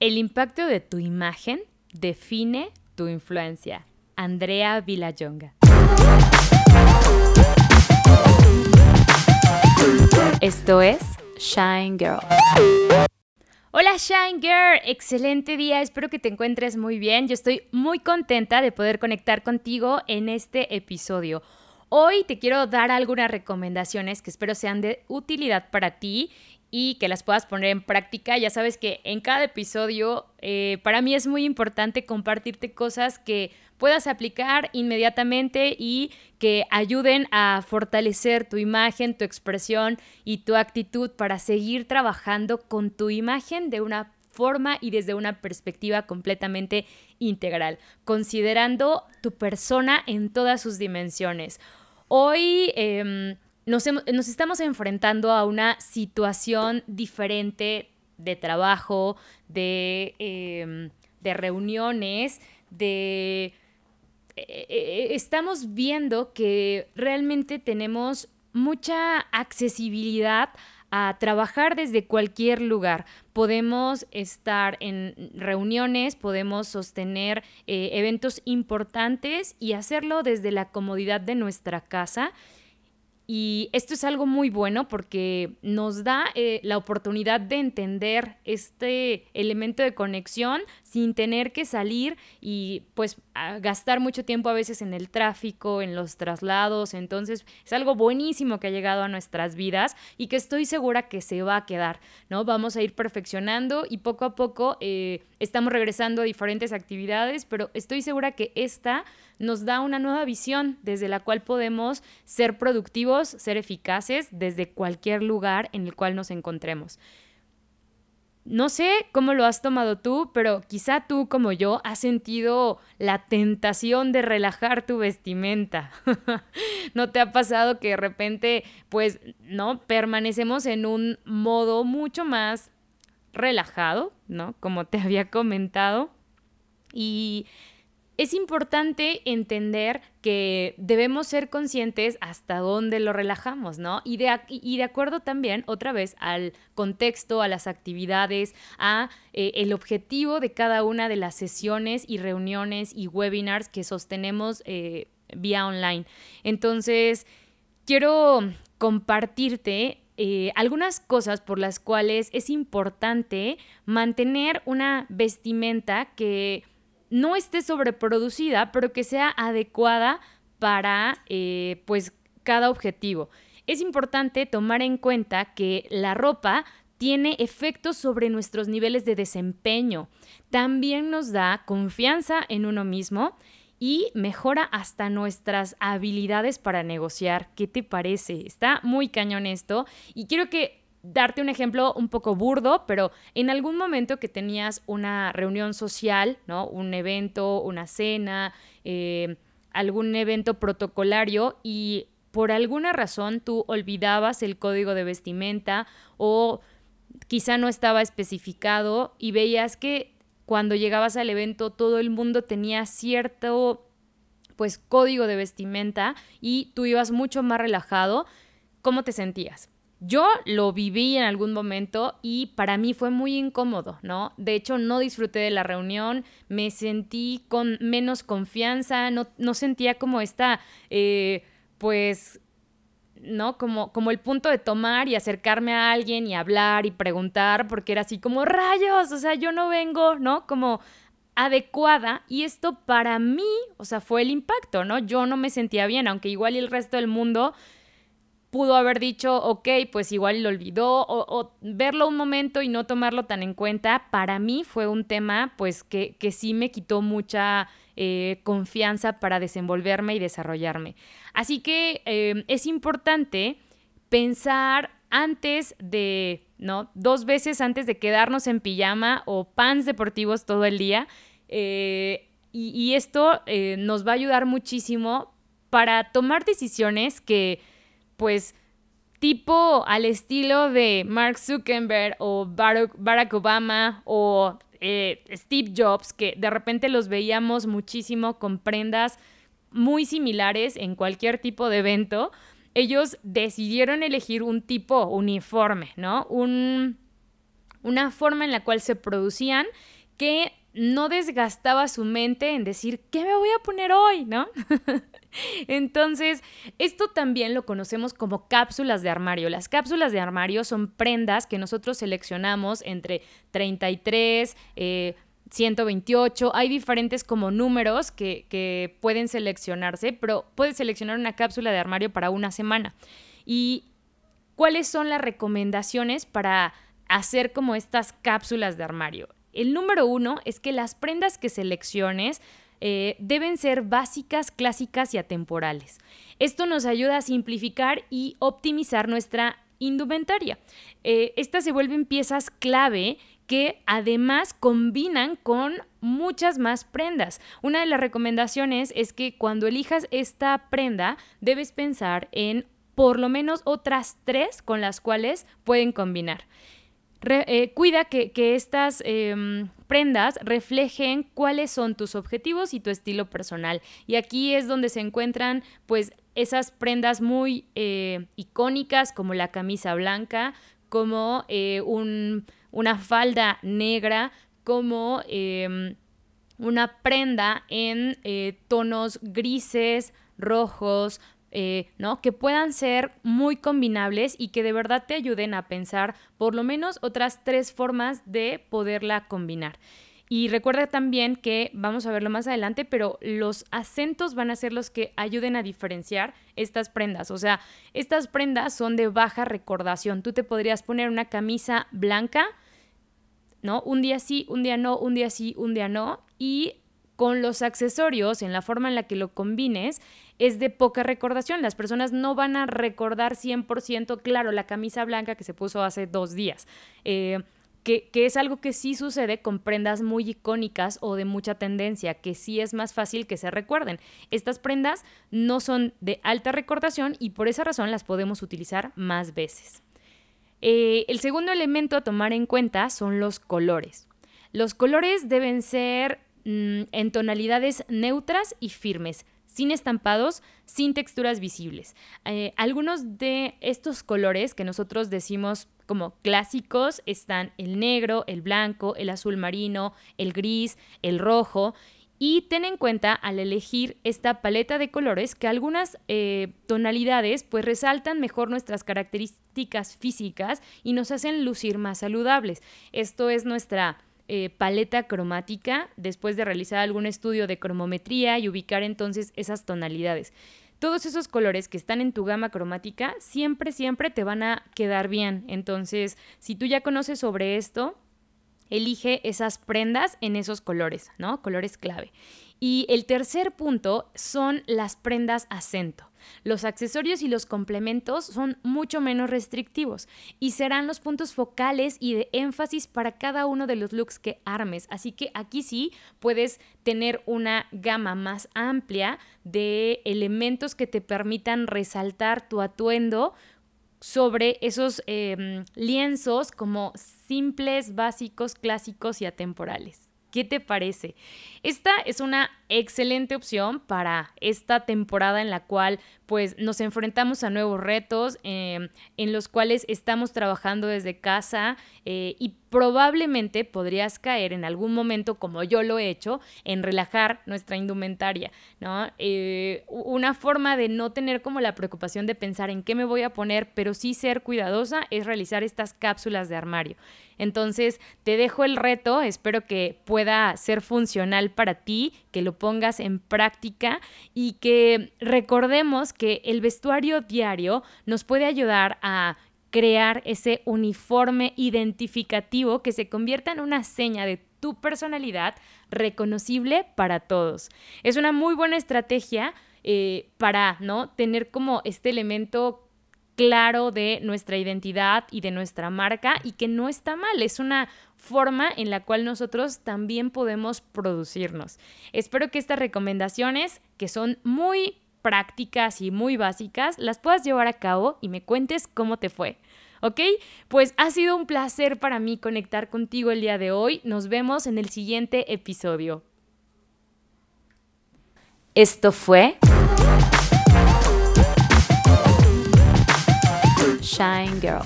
El impacto de tu imagen define tu influencia. Andrea Villayonga. Esto es Shine Girl. Hola Shine Girl, excelente día, espero que te encuentres muy bien. Yo estoy muy contenta de poder conectar contigo en este episodio. Hoy te quiero dar algunas recomendaciones que espero sean de utilidad para ti y que las puedas poner en práctica. Ya sabes que en cada episodio eh, para mí es muy importante compartirte cosas que puedas aplicar inmediatamente y que ayuden a fortalecer tu imagen, tu expresión y tu actitud para seguir trabajando con tu imagen de una forma y desde una perspectiva completamente integral, considerando tu persona en todas sus dimensiones. Hoy... Em, nos, estamos enfrentando a una situación diferente de trabajo, de, em, reuniones, de... E, e, estamos viendo que realmente tenemos mucha accesibilidad a trabajar desde cualquier lugar. Podemos estar en reuniones, podemos sostener eh, eventos importantes y hacerlo desde la comodidad de nuestra casa y esto es algo muy bueno porque nos da eh, la oportunidad de entender este elemento de conexión sin tener que salir y pues gastar mucho tiempo a veces en el tráfico, en los traslados. Entonces es algo buenísimo que ha llegado a nuestras vidas y que estoy segura que se va a quedar, ¿no? Vamos a ir perfeccionando y poco a poco eh, estamos regresando a diferentes actividades, pero estoy segura que esta nos da una nueva visión desde la cual podemos ser productivos, ser eficaces desde cualquier lugar en el cual nos encontremos. No sé cómo lo has tomado tú, pero quizá tú como yo has sentido la tentación de relajar tu vestimenta. ¿No te ha pasado que de repente, pues, no, permanecemos en un modo mucho más relajado, ¿no? Como te había comentado. Y es importante entender que debemos ser conscientes hasta dónde lo relajamos, ¿no? Y de, acuerdo también, otra vez, al contexto, a las actividades, a eh, el objetivo de cada una de las sesiones y reuniones y webinars que sostenemos eh, vía online. Entonces, quiero compartirte eh, algunas cosas por las cuales es importante mantener una vestimenta que no esté sobreproducida, pero que sea adecuada para eh, pues cada objetivo. Es importante tomar en cuenta que la ropa tiene efectos sobre nuestros niveles de desempeño. También nos da confianza en uno mismo y mejora hasta nuestras habilidades para negociar. ¿Qué te parece? Está muy cañón esto y quiero que darte un ejemplo un poco burdo, pero en algún momento que tenías una reunión social, ¿no? Un evento, una cena, eh, algún evento protocolario y por alguna razón tú olvidabas el código de vestimenta o quizá no estaba especificado y veías que cuando llegabas al evento todo el mundo tenía cierto pues código de vestimenta y tú ibas mucho más relajado, ¿cómo te sentías? Yo lo viví en algún momento y para mí fue muy incómodo, ¿no? De hecho, no disfruté de la reunión, me sentí con menos confianza, no, sentía como esta, eh, pues, ¿no? Como, como el punto de tomar y acercarme a alguien y hablar y preguntar, porque era así como rayos, o sea, yo no vengo, ¿no? Como adecuada y esto para mí, o sea, fue el impacto, ¿no? Yo no me sentía bien, aunque igual el resto del mundo pudo haber dicho, ok, pues igual lo olvidó, o, verlo un momento y no tomarlo tan en cuenta, para mí fue un tema pues que, sí me quitó mucha eh, confianza para desenvolverme y desarrollarme. Así que eh, es importante pensar antes de, ¿no? Dos veces antes de quedarnos en pijama o pants deportivos todo el día. Eh, y, y, esto nos va a ayudar muchísimo para tomar decisiones que pues tipo al estilo de Mark Zuckerberg o Barack, Obama o eh, Steve Jobs, que de repente los veíamos muchísimo con prendas muy similares en cualquier tipo de evento, ellos decidieron elegir un tipo uniforme, ¿no? Un, una forma en la cual se producían que no desgastaba su mente en decir, ¿qué me voy a poner hoy? ¿No? Entonces, esto también lo conocemos como cápsulas de armario. Las cápsulas de armario son prendas que nosotros seleccionamos entre 33, 128. Eh, Hay diferentes como números que, que pueden seleccionarse, pero puedes seleccionar una cápsula de armario para una semana. ¿Y cuáles son las recomendaciones para hacer como estas cápsulas de armario? El número uno es que las prendas que selecciones eh, deben ser básicas, clásicas y atemporales. Esto nos ayuda a simplificar y optimizar nuestra indumentaria. Eh, estas se vuelven piezas clave que además combinan con muchas más prendas. Una de las recomendaciones es que cuando elijas esta prenda debes pensar en por lo menos otras tres con las cuales pueden combinar. Eh, cuida que, estas em, prendas reflejen cuáles son tus objetivos y tu estilo personal. Y aquí es donde se encuentran pues esas prendas muy eh, icónicas como la camisa blanca, como eh, una falda negra, como em, una prenda en tonos grises, rojos, eh, ¿no? Que puedan ser muy combinables y que de verdad te ayuden a pensar por lo menos otras tres formas de poderla combinar. Y recuerda también que, vamos a verlo más adelante, pero los acentos van a ser los que ayuden a diferenciar estas prendas. O sea, estas prendas son de baja recordación. Tú te podrías poner una camisa blanca, ¿no? Un día sí, un día no, un día sí, un día no. Y con los accesorios, en la forma en la que lo combines, es de poca recordación. Las personas no van a recordar 100%, claro, la camisa blanca que se puso hace dos días. Eh, que, que, es algo que sí sucede con prendas muy icónicas o de mucha tendencia, que sí es más fácil que se recuerden. Estas prendas no son de alta recordación y por esa razón las podemos utilizar más veces. Eh, el segundo elemento a tomar en cuenta son los colores. Los colores deben ser Mm, en tonalidades neutras y firmes, sin estampados, sin texturas visibles. Eh, algunos de estos colores que nosotros decimos como clásicos están el negro, el blanco, el azul marino, el gris, el rojo. Y ten en cuenta al elegir esta paleta de colores que algunas eh, tonalidades pues resaltan mejor nuestras características físicas y nos hacen lucir más saludables. Esto es nuestra eh, paleta cromática después de realizar algún estudio de cromometría y ubicar entonces esas tonalidades. Todos esos colores que están en tu gama cromática siempre, siempre te van a quedar bien. Entonces, si tú ya conoces sobre esto, elige esas prendas en esos colores, ¿no? Colores clave. Y el tercer punto son las prendas acento. Los accesorios y los complementos son mucho menos restrictivos y serán los puntos focales y de énfasis para cada uno de los looks que armes. Así que aquí sí puedes tener una gama más amplia de elementos que te permitan resaltar tu atuendo sobre esos em, lienzos como simples, básicos, clásicos y atemporales. ¿Qué te parece? Esta es una excelente opción para esta temporada en la cual pues nos enfrentamos a nuevos retos em, en los cuales estamos trabajando desde casa eh, y probablemente podrías caer en algún momento, como yo lo he hecho, en relajar nuestra indumentaria, ¿no? Eh, una forma de no tener como la preocupación de pensar en qué me voy a poner, pero sí ser cuidadosa, es realizar estas cápsulas de armario. Entonces, te dejo el reto, espero que pueda ser funcional para ti, que lo pongas en práctica y que recordemos que el vestuario diario nos puede ayudar a crear ese uniforme identificativo que se convierta en una seña de tu personalidad reconocible para todos. Es una muy buena estrategia eh, para ¿no? tener como este elemento claro de nuestra identidad y de nuestra marca y que no está mal, es una forma en la cual nosotros también podemos producirnos. Espero que estas recomendaciones, que son muy prácticas y muy básicas, las puedas llevar a cabo y me cuentes cómo te fue. ¿Ok? Pues ha sido un placer para mí conectar contigo el día de hoy. Nos vemos en el siguiente episodio. Esto fue Shine Girl.